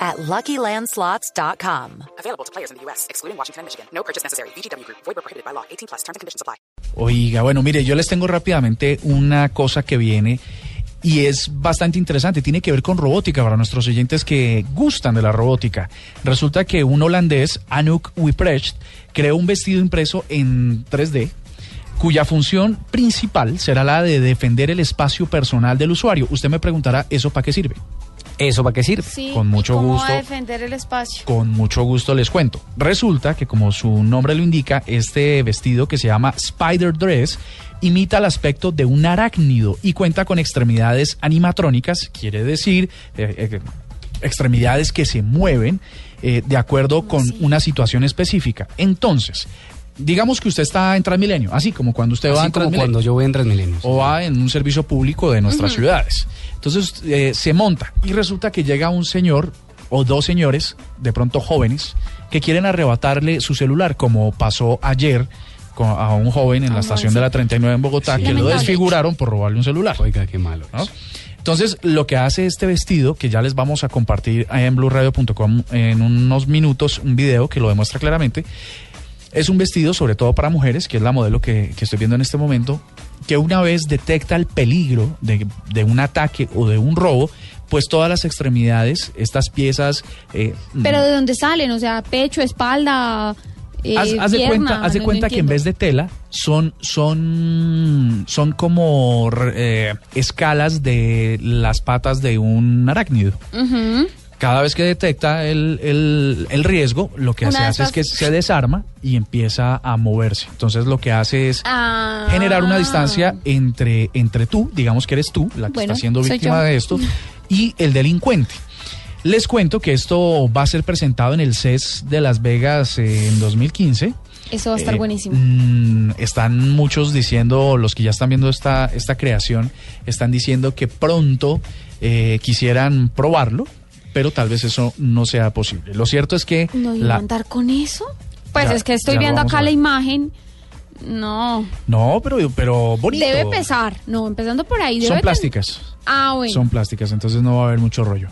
at LuckyLandSlots.com. Available to players in the U.S., excluding Washington and Michigan. No purchase necessary. VGW Group. Void prohibited by law. 18 plus. Terms and conditions apply. Oiga, bueno, mire, yo les tengo rápidamente una cosa que viene y es bastante interesante. Tiene que ver con robótica para nuestros oyentes que gustan de la robótica. Resulta que un holandés, Anouk Wiprecht, creó un vestido impreso en 3D cuya función principal será la de defender el espacio personal del usuario. Usted me preguntará, ¿eso para qué sirve? ¿Eso para qué sirve? Sí, Con mucho ¿y cómo gusto. va a defender el espacio? Con mucho gusto les cuento. Resulta que como su nombre lo indica, este vestido que se llama Spider Dress imita el aspecto de un arácnido y cuenta con extremidades animatrónicas, quiere decir eh, eh, extremidades que se mueven eh, de acuerdo con una situación específica. Entonces, digamos que usted está en Transmilenio, así como cuando usted va Así en como Transmilenio cuando yo voy en Transmilenio. o va en un servicio público de nuestras ciudades. Entonces eh, se monta y resulta que llega un señor o dos señores, de pronto jóvenes, que quieren arrebatarle su celular, como pasó ayer con- a un joven en la estación sí. de la 39 en Bogotá, Sí. que lo desfiguraron por robarle un celular. Oiga, qué malo. ¿no? Entonces, lo que hace este vestido, que ya les vamos a compartir en blueradio.com en unos minutos, un video que lo demuestra claramente, es un vestido sobre todo para mujeres, que es la modelo que, que estoy viendo en este momento, que una vez detecta el peligro de, de un ataque o de un robo, pues todas las extremidades, estas piezas... eh, ¿Pero de dónde salen? O sea, pecho, espalda, eh, haz, haz de cuenta, haz de no- no cuenta que en vez de tela son, son, son como eh, escalas de las patas de un arácnido. Cada vez que detecta el, el- el riesgo, lo que Una se hace es que se desarma y empieza a moverse. Entonces lo que hace es Ah. generar una distancia entre, entre tú, digamos que eres tú, la que Bueno, está siendo víctima de esto, y el delincuente. Les cuento que esto va a ser presentado en el CES de Las Vegas eh, en 2015. Eso va a estar Eh, buenísimo. mm, están muchos diciendo, los que ya están viendo esta, esta creación, están diciendo que pronto eh, quisieran probarlo, pero tal vez eso no sea posible. Lo cierto es que ¿No iba la- a andar con eso? Pues Ya- es que estoy viendo acá la imagen. No. no, pero, pero bonito. Debe pesar. No, empezando por ahí. Debe Son ten- plásticas. Ah, bueno. Son plásticas, entonces no va a haber mucho rollo.